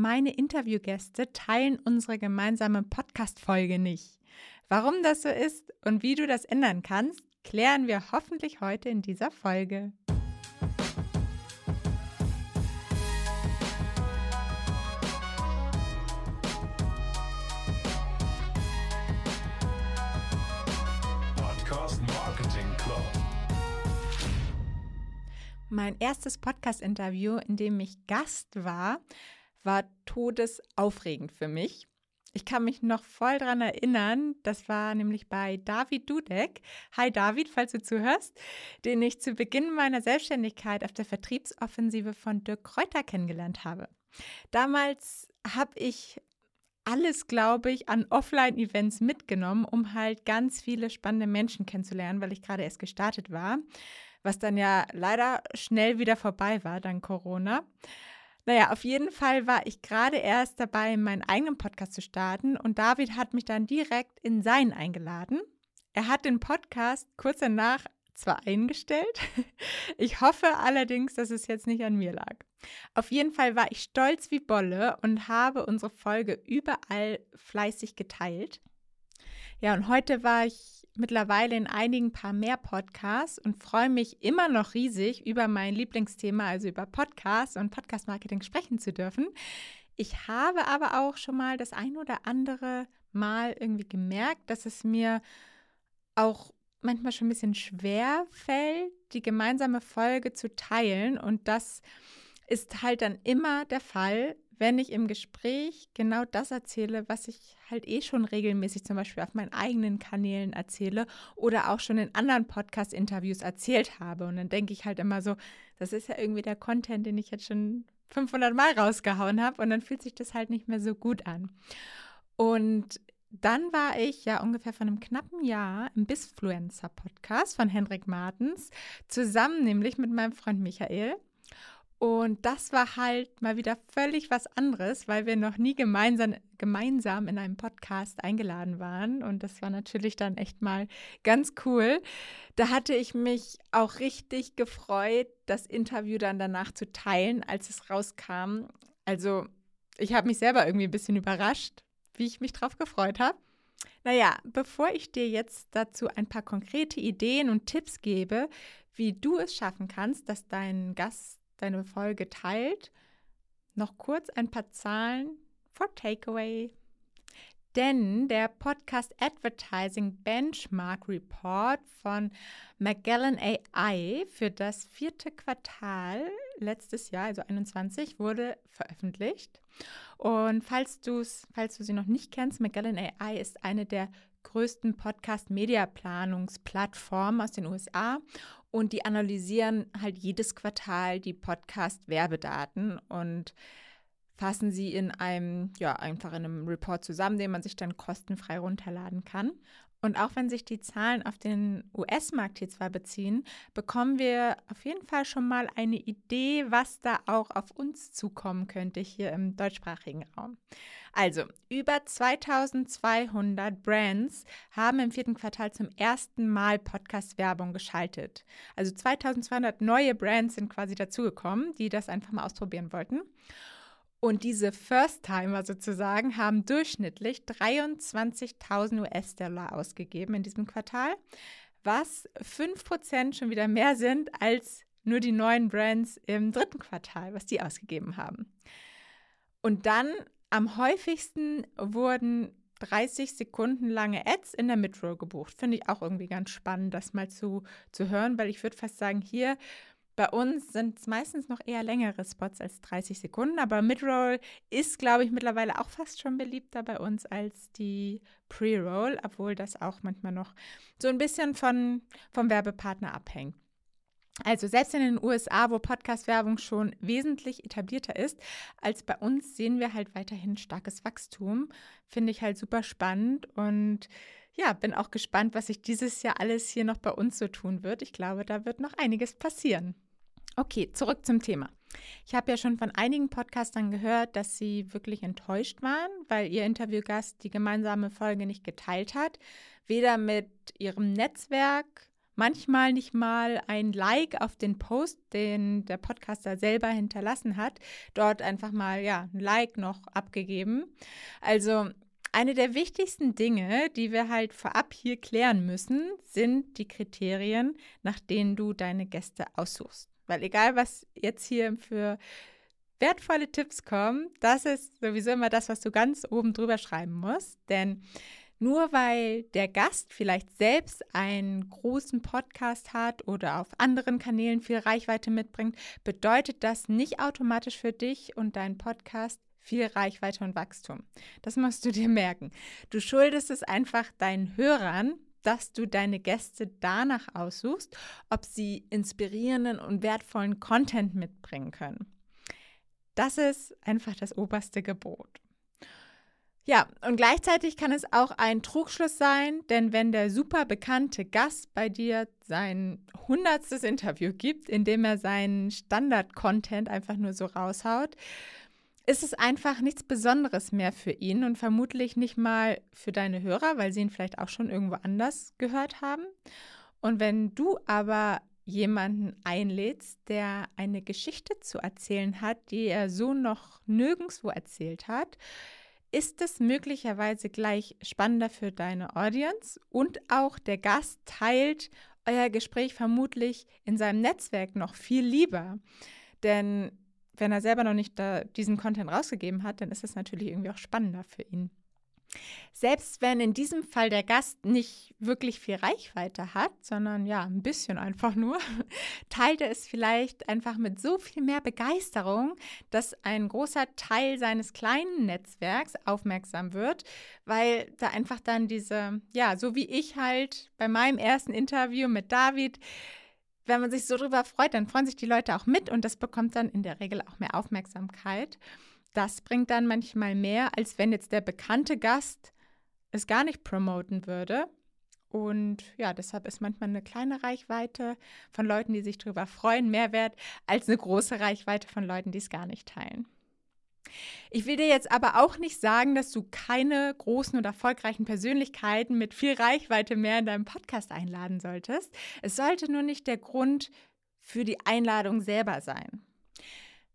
meine Interviewgäste teilen unsere gemeinsame Podcast-Folge nicht. Warum das so ist und wie du das ändern kannst, klären wir hoffentlich heute in dieser Folge. Mein erstes Podcast-Interview, in dem ich Gast war, war todesaufregend für mich. Ich kann mich noch voll daran erinnern, das war nämlich bei David Dudek. Hi David, falls du zuhörst, den ich zu Beginn meiner Selbstständigkeit auf der Vertriebsoffensive von Dirk Kräuter kennengelernt habe. Damals habe ich alles, glaube ich, an Offline-Events mitgenommen, um halt ganz viele spannende Menschen kennenzulernen, weil ich gerade erst gestartet war was dann ja leider schnell wieder vorbei war, dank Corona. Naja, auf jeden Fall war ich gerade erst dabei, meinen eigenen Podcast zu starten und David hat mich dann direkt in seinen eingeladen. Er hat den Podcast kurz danach zwar eingestellt, ich hoffe allerdings, dass es jetzt nicht an mir lag. Auf jeden Fall war ich stolz wie Bolle und habe unsere Folge überall fleißig geteilt. Ja, und heute war ich mittlerweile in einigen paar mehr Podcasts und freue mich immer noch riesig über mein Lieblingsthema, also über Podcasts und Podcast-Marketing sprechen zu dürfen. Ich habe aber auch schon mal das ein oder andere Mal irgendwie gemerkt, dass es mir auch manchmal schon ein bisschen schwer fällt, die gemeinsame Folge zu teilen. Und das ist halt dann immer der Fall, wenn ich im Gespräch genau das erzähle, was ich halt eh schon regelmäßig zum Beispiel auf meinen eigenen Kanälen erzähle oder auch schon in anderen Podcast-Interviews erzählt habe. Und dann denke ich halt immer so, das ist ja irgendwie der Content, den ich jetzt schon 500 Mal rausgehauen habe und dann fühlt sich das halt nicht mehr so gut an. Und dann war ich ja ungefähr von einem knappen Jahr im Bisfluencer Podcast von Hendrik Martens, zusammen nämlich mit meinem Freund Michael. Und das war halt mal wieder völlig was anderes, weil wir noch nie gemeinsam, gemeinsam in einem Podcast eingeladen waren. Und das war natürlich dann echt mal ganz cool. Da hatte ich mich auch richtig gefreut, das Interview dann danach zu teilen, als es rauskam. Also ich habe mich selber irgendwie ein bisschen überrascht, wie ich mich drauf gefreut habe. Naja, bevor ich dir jetzt dazu ein paar konkrete Ideen und Tipps gebe, wie du es schaffen kannst, dass dein Gast deine Folge teilt, noch kurz ein paar Zahlen for Takeaway. Denn der Podcast Advertising Benchmark Report von Magellan AI für das vierte Quartal letztes Jahr, also 21, wurde veröffentlicht. Und falls, du's, falls du sie noch nicht kennst, Magellan AI ist eine der größten Podcast-Media-Planungsplattformen aus den USA und die analysieren halt jedes Quartal die Podcast-Werbedaten und fassen sie in einem, ja, einfach in einem Report zusammen, den man sich dann kostenfrei runterladen kann. Und auch wenn sich die Zahlen auf den US-Markt hier zwar beziehen, bekommen wir auf jeden Fall schon mal eine Idee, was da auch auf uns zukommen könnte hier im deutschsprachigen Raum. Also, über 2200 Brands haben im vierten Quartal zum ersten Mal Podcast-Werbung geschaltet. Also 2200 neue Brands sind quasi dazugekommen, die das einfach mal ausprobieren wollten. Und diese First-Timer sozusagen haben durchschnittlich 23.000 US-Dollar ausgegeben in diesem Quartal, was 5% schon wieder mehr sind als nur die neuen Brands im dritten Quartal, was die ausgegeben haben. Und dann am häufigsten wurden 30 Sekunden lange Ads in der Midroll gebucht. Finde ich auch irgendwie ganz spannend, das mal zu, zu hören, weil ich würde fast sagen, hier bei uns sind es meistens noch eher längere Spots als 30 Sekunden, aber Midroll ist, glaube ich, mittlerweile auch fast schon beliebter bei uns als die Pre-Roll, obwohl das auch manchmal noch so ein bisschen von, vom Werbepartner abhängt. Also selbst in den USA, wo Podcast-Werbung schon wesentlich etablierter ist als bei uns, sehen wir halt weiterhin starkes Wachstum. Finde ich halt super spannend und ja, bin auch gespannt, was sich dieses Jahr alles hier noch bei uns so tun wird. Ich glaube, da wird noch einiges passieren. Okay, zurück zum Thema. Ich habe ja schon von einigen Podcastern gehört, dass sie wirklich enttäuscht waren, weil ihr Interviewgast die gemeinsame Folge nicht geteilt hat, weder mit ihrem Netzwerk, manchmal nicht mal ein Like auf den Post, den der Podcaster selber hinterlassen hat, dort einfach mal ja, ein Like noch abgegeben. Also eine der wichtigsten Dinge, die wir halt vorab hier klären müssen, sind die Kriterien, nach denen du deine Gäste aussuchst. Weil egal, was jetzt hier für wertvolle Tipps kommen, das ist sowieso immer das, was du ganz oben drüber schreiben musst. Denn nur weil der Gast vielleicht selbst einen großen Podcast hat oder auf anderen Kanälen viel Reichweite mitbringt, bedeutet das nicht automatisch für dich und deinen Podcast viel Reichweite und Wachstum. Das musst du dir merken. Du schuldest es einfach deinen Hörern, dass du deine Gäste danach aussuchst, ob sie inspirierenden und wertvollen Content mitbringen können. Das ist einfach das oberste Gebot. Ja, und gleichzeitig kann es auch ein Trugschluss sein, denn wenn der super bekannte Gast bei dir sein hundertstes Interview gibt, in dem er seinen Standard-Content einfach nur so raushaut, ist es einfach nichts Besonderes mehr für ihn und vermutlich nicht mal für deine Hörer, weil sie ihn vielleicht auch schon irgendwo anders gehört haben. Und wenn du aber jemanden einlädst, der eine Geschichte zu erzählen hat, die er so noch nirgendwo erzählt hat, ist es möglicherweise gleich spannender für deine Audience und auch der Gast teilt euer Gespräch vermutlich in seinem Netzwerk noch viel lieber. Denn wenn er selber noch nicht diesen Content rausgegeben hat, dann ist es natürlich irgendwie auch spannender für ihn. Selbst wenn in diesem Fall der Gast nicht wirklich viel Reichweite hat, sondern ja, ein bisschen einfach nur, teilt er es vielleicht einfach mit so viel mehr Begeisterung, dass ein großer Teil seines kleinen Netzwerks aufmerksam wird, weil da einfach dann diese, ja, so wie ich halt bei meinem ersten Interview mit David, wenn man sich so drüber freut, dann freuen sich die Leute auch mit und das bekommt dann in der Regel auch mehr Aufmerksamkeit. Das bringt dann manchmal mehr, als wenn jetzt der bekannte Gast es gar nicht promoten würde. Und ja, deshalb ist manchmal eine kleine Reichweite von Leuten, die sich darüber freuen, mehr wert als eine große Reichweite von Leuten, die es gar nicht teilen. Ich will dir jetzt aber auch nicht sagen, dass du keine großen und erfolgreichen Persönlichkeiten mit viel Reichweite mehr in deinem Podcast einladen solltest. Es sollte nur nicht der Grund für die Einladung selber sein.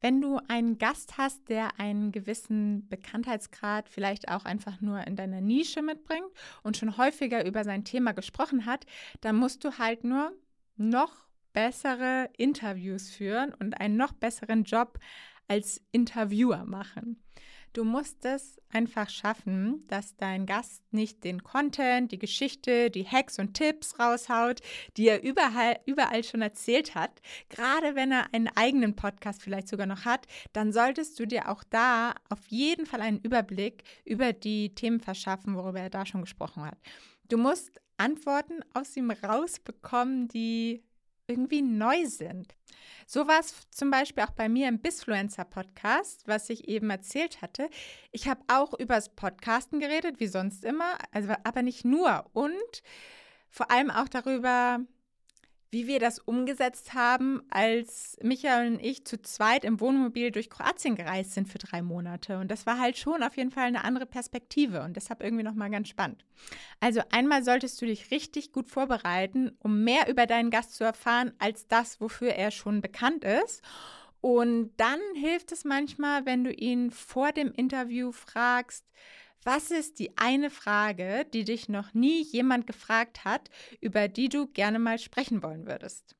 Wenn du einen Gast hast, der einen gewissen Bekanntheitsgrad vielleicht auch einfach nur in deiner Nische mitbringt und schon häufiger über sein Thema gesprochen hat, dann musst du halt nur noch bessere Interviews führen und einen noch besseren Job als Interviewer machen. Du musst es einfach schaffen, dass dein Gast nicht den Content, die Geschichte, die Hacks und Tipps raushaut, die er überall, überall schon erzählt hat. Gerade wenn er einen eigenen Podcast vielleicht sogar noch hat, dann solltest du dir auch da auf jeden Fall einen Überblick über die Themen verschaffen, worüber er da schon gesprochen hat. Du musst Antworten aus ihm rausbekommen, die irgendwie neu sind. So war es zum Beispiel auch bei mir im Bisfluencer-Podcast, was ich eben erzählt hatte. Ich habe auch über das Podcasten geredet, wie sonst immer, also, aber nicht nur. Und vor allem auch darüber, wie wir das umgesetzt haben, als Michael und ich zu zweit im Wohnmobil durch Kroatien gereist sind für drei Monate. Und das war halt schon auf jeden Fall eine andere Perspektive und deshalb irgendwie nochmal ganz spannend. Also einmal solltest du dich richtig gut vorbereiten, um mehr über deinen Gast zu erfahren, als das, wofür er schon bekannt ist. Und dann hilft es manchmal, wenn du ihn vor dem Interview fragst, was ist die eine Frage, die dich noch nie jemand gefragt hat, über die du gerne mal sprechen wollen würdest?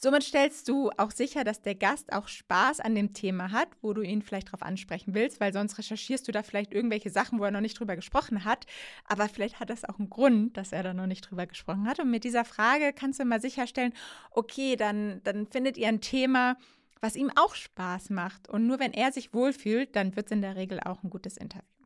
Somit stellst du auch sicher, dass der Gast auch Spaß an dem Thema hat, wo du ihn vielleicht darauf ansprechen willst, weil sonst recherchierst du da vielleicht irgendwelche Sachen, wo er noch nicht drüber gesprochen hat. Aber vielleicht hat das auch einen Grund, dass er da noch nicht drüber gesprochen hat. Und mit dieser Frage kannst du mal sicherstellen, okay, dann, dann findet ihr ein Thema, was ihm auch Spaß macht. Und nur wenn er sich wohlfühlt, dann wird es in der Regel auch ein gutes Interview.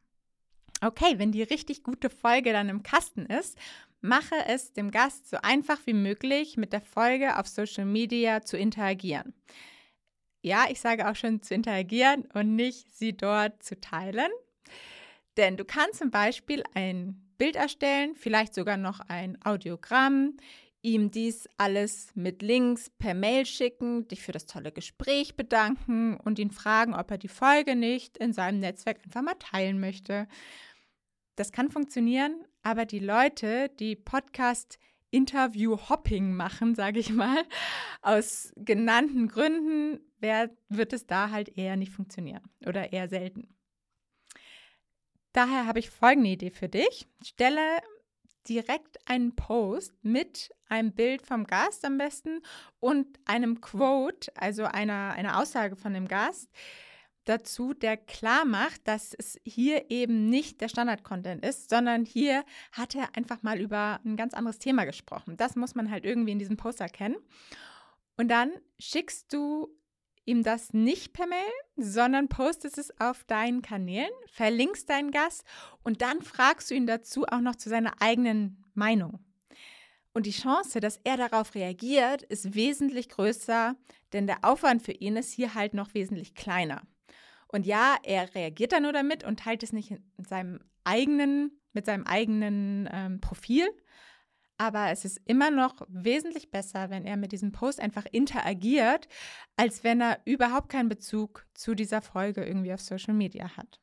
Okay, wenn die richtig gute Folge dann im Kasten ist, mache es dem Gast so einfach wie möglich, mit der Folge auf Social Media zu interagieren. Ja, ich sage auch schon zu interagieren und nicht sie dort zu teilen. Denn du kannst zum Beispiel ein Bild erstellen, vielleicht sogar noch ein Audiogramm, ihm dies alles mit Links per Mail schicken, dich für das tolle Gespräch bedanken und ihn fragen, ob er die Folge nicht in seinem Netzwerk einfach mal teilen möchte. Das kann funktionieren, aber die Leute, die Podcast Interview-Hopping machen, sage ich mal. Aus genannten Gründen wird es da halt eher nicht funktionieren oder eher selten. Daher habe ich folgende Idee für dich. Stelle direkt einen Post mit einem Bild vom Gast am besten und einem Quote, also einer, einer Aussage von dem Gast, dazu, der klar macht, dass es hier eben nicht der Standard-Content ist, sondern hier hat er einfach mal über ein ganz anderes Thema gesprochen. Das muss man halt irgendwie in diesem Post erkennen. Und dann schickst du ihm das nicht per Mail, sondern postest es auf deinen Kanälen, verlinkst deinen Gast und dann fragst du ihn dazu auch noch zu seiner eigenen Meinung. Und die Chance, dass er darauf reagiert, ist wesentlich größer, denn der Aufwand für ihn ist hier halt noch wesentlich kleiner. Und ja, er reagiert da nur damit und teilt es nicht in seinem eigenen, mit seinem eigenen ähm, Profil, aber es ist immer noch wesentlich besser, wenn er mit diesem Post einfach interagiert, als wenn er überhaupt keinen Bezug zu dieser Folge irgendwie auf Social Media hat.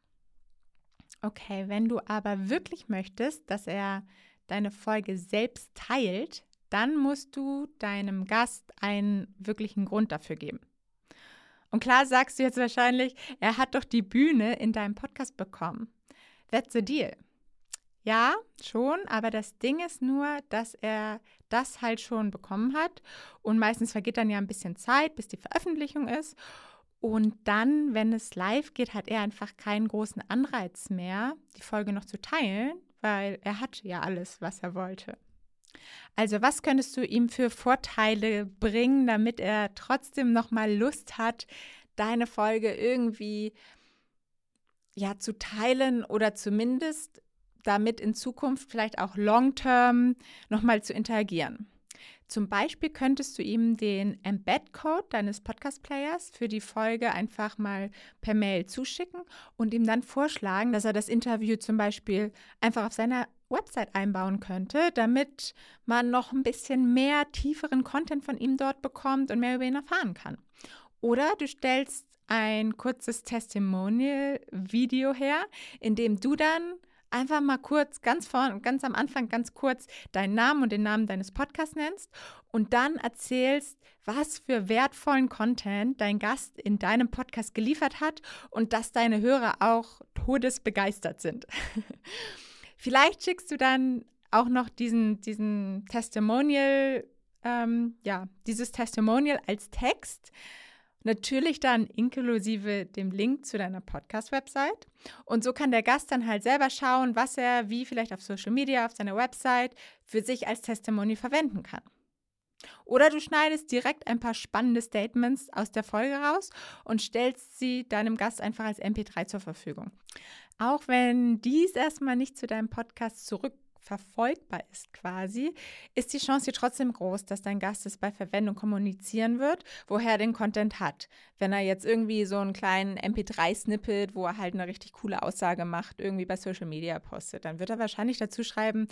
Okay, wenn du aber wirklich möchtest, dass er deine Folge selbst teilt, dann musst du deinem Gast einen wirklichen Grund dafür geben. Und klar sagst du jetzt wahrscheinlich, er hat doch die Bühne in deinem Podcast bekommen. That's the deal. Ja, schon, aber das Ding ist nur, dass er das halt schon bekommen hat und meistens vergeht dann ja ein bisschen Zeit, bis die Veröffentlichung ist. Und dann, wenn es live geht, hat er einfach keinen großen Anreiz mehr, die Folge noch zu teilen, weil er hat ja alles, was er wollte. Also, was könntest du ihm für Vorteile bringen, damit er trotzdem noch mal Lust hat, deine Folge irgendwie ja zu teilen oder zumindest damit in Zukunft vielleicht auch long-term nochmal zu interagieren. Zum Beispiel könntest du ihm den Embed-Code deines Podcast-Players für die Folge einfach mal per Mail zuschicken und ihm dann vorschlagen, dass er das Interview zum Beispiel einfach auf seiner Website einbauen könnte, damit man noch ein bisschen mehr tieferen Content von ihm dort bekommt und mehr über ihn erfahren kann. Oder du stellst ein kurzes Testimonial-Video her, in dem du dann einfach mal kurz, ganz vorne, ganz am Anfang, ganz kurz deinen Namen und den Namen deines Podcasts nennst und dann erzählst, was für wertvollen Content dein Gast in deinem Podcast geliefert hat und dass deine Hörer auch todesbegeistert sind. Vielleicht schickst du dann auch noch diesen, diesen Testimonial, ähm, ja, dieses Testimonial als Text Natürlich dann inklusive dem Link zu deiner Podcast-Website. Und so kann der Gast dann halt selber schauen, was er wie vielleicht auf Social Media, auf seiner Website für sich als Testimony verwenden kann. Oder du schneidest direkt ein paar spannende Statements aus der Folge raus und stellst sie deinem Gast einfach als MP3 zur Verfügung. Auch wenn dies erstmal nicht zu deinem Podcast zurück verfolgbar ist quasi, ist die Chance hier trotzdem groß, dass dein Gast es bei Verwendung kommunizieren wird, woher er den Content hat. Wenn er jetzt irgendwie so einen kleinen MP3-Snippet, wo er halt eine richtig coole Aussage macht, irgendwie bei Social Media postet, dann wird er wahrscheinlich dazu schreiben,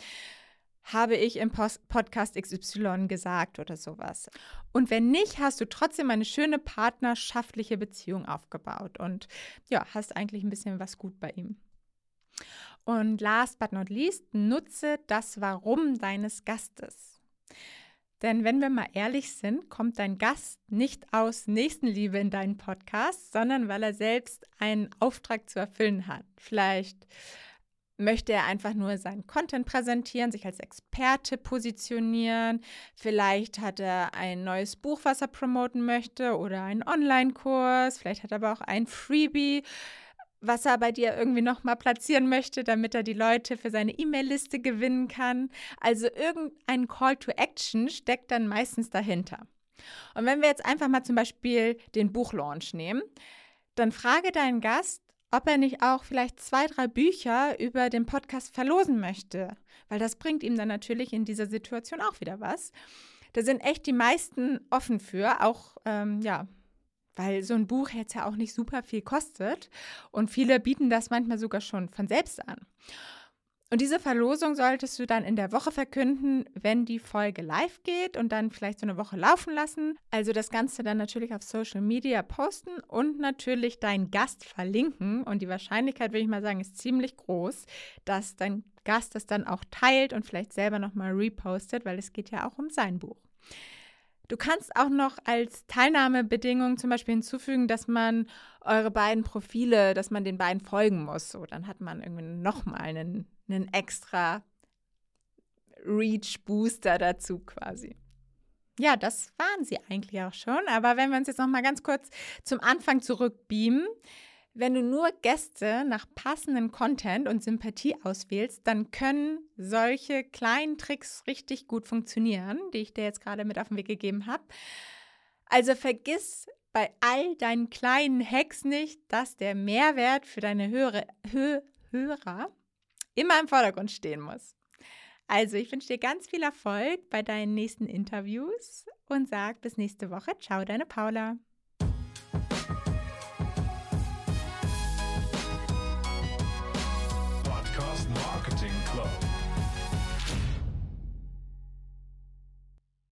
habe ich im Podcast XY gesagt oder sowas. Und wenn nicht, hast du trotzdem eine schöne partnerschaftliche Beziehung aufgebaut und ja, hast eigentlich ein bisschen was gut bei ihm. Und last but not least, nutze das Warum deines Gastes. Denn wenn wir mal ehrlich sind, kommt dein Gast nicht aus Nächstenliebe in deinen Podcast, sondern weil er selbst einen Auftrag zu erfüllen hat. Vielleicht möchte er einfach nur seinen Content präsentieren, sich als Experte positionieren. Vielleicht hat er ein neues Buch, was er promoten möchte oder einen Online-Kurs. Vielleicht hat er aber auch ein Freebie was er bei dir irgendwie nochmal platzieren möchte, damit er die Leute für seine E-Mail-Liste gewinnen kann. Also irgendein Call to Action steckt dann meistens dahinter. Und wenn wir jetzt einfach mal zum Beispiel den Buchlaunch nehmen, dann frage deinen Gast, ob er nicht auch vielleicht zwei, drei Bücher über den Podcast verlosen möchte, weil das bringt ihm dann natürlich in dieser Situation auch wieder was. Da sind echt die meisten offen für, auch ähm, ja, weil so ein Buch jetzt ja auch nicht super viel kostet und viele bieten das manchmal sogar schon von selbst an. Und diese Verlosung solltest du dann in der Woche verkünden, wenn die Folge live geht und dann vielleicht so eine Woche laufen lassen. Also das Ganze dann natürlich auf Social Media posten und natürlich deinen Gast verlinken. Und die Wahrscheinlichkeit, würde ich mal sagen, ist ziemlich groß, dass dein Gast das dann auch teilt und vielleicht selber nochmal repostet, weil es geht ja auch um sein Buch. Du kannst auch noch als Teilnahmebedingung zum Beispiel hinzufügen, dass man eure beiden Profile, dass man den beiden folgen muss. So, dann hat man irgendwie nochmal einen, einen extra Reach-Booster dazu quasi. Ja, das waren sie eigentlich auch schon. Aber wenn wir uns jetzt noch mal ganz kurz zum Anfang zurückbeamen, wenn du nur Gäste nach passenden Content und Sympathie auswählst, dann können solche kleinen Tricks richtig gut funktionieren, die ich dir jetzt gerade mit auf den Weg gegeben habe. Also vergiss bei all deinen kleinen Hacks nicht, dass der Mehrwert für deine Hörer, Hö Hörer immer im Vordergrund stehen muss. Also, ich wünsche dir ganz viel Erfolg bei deinen nächsten Interviews und sag bis nächste Woche. Ciao, deine Paula.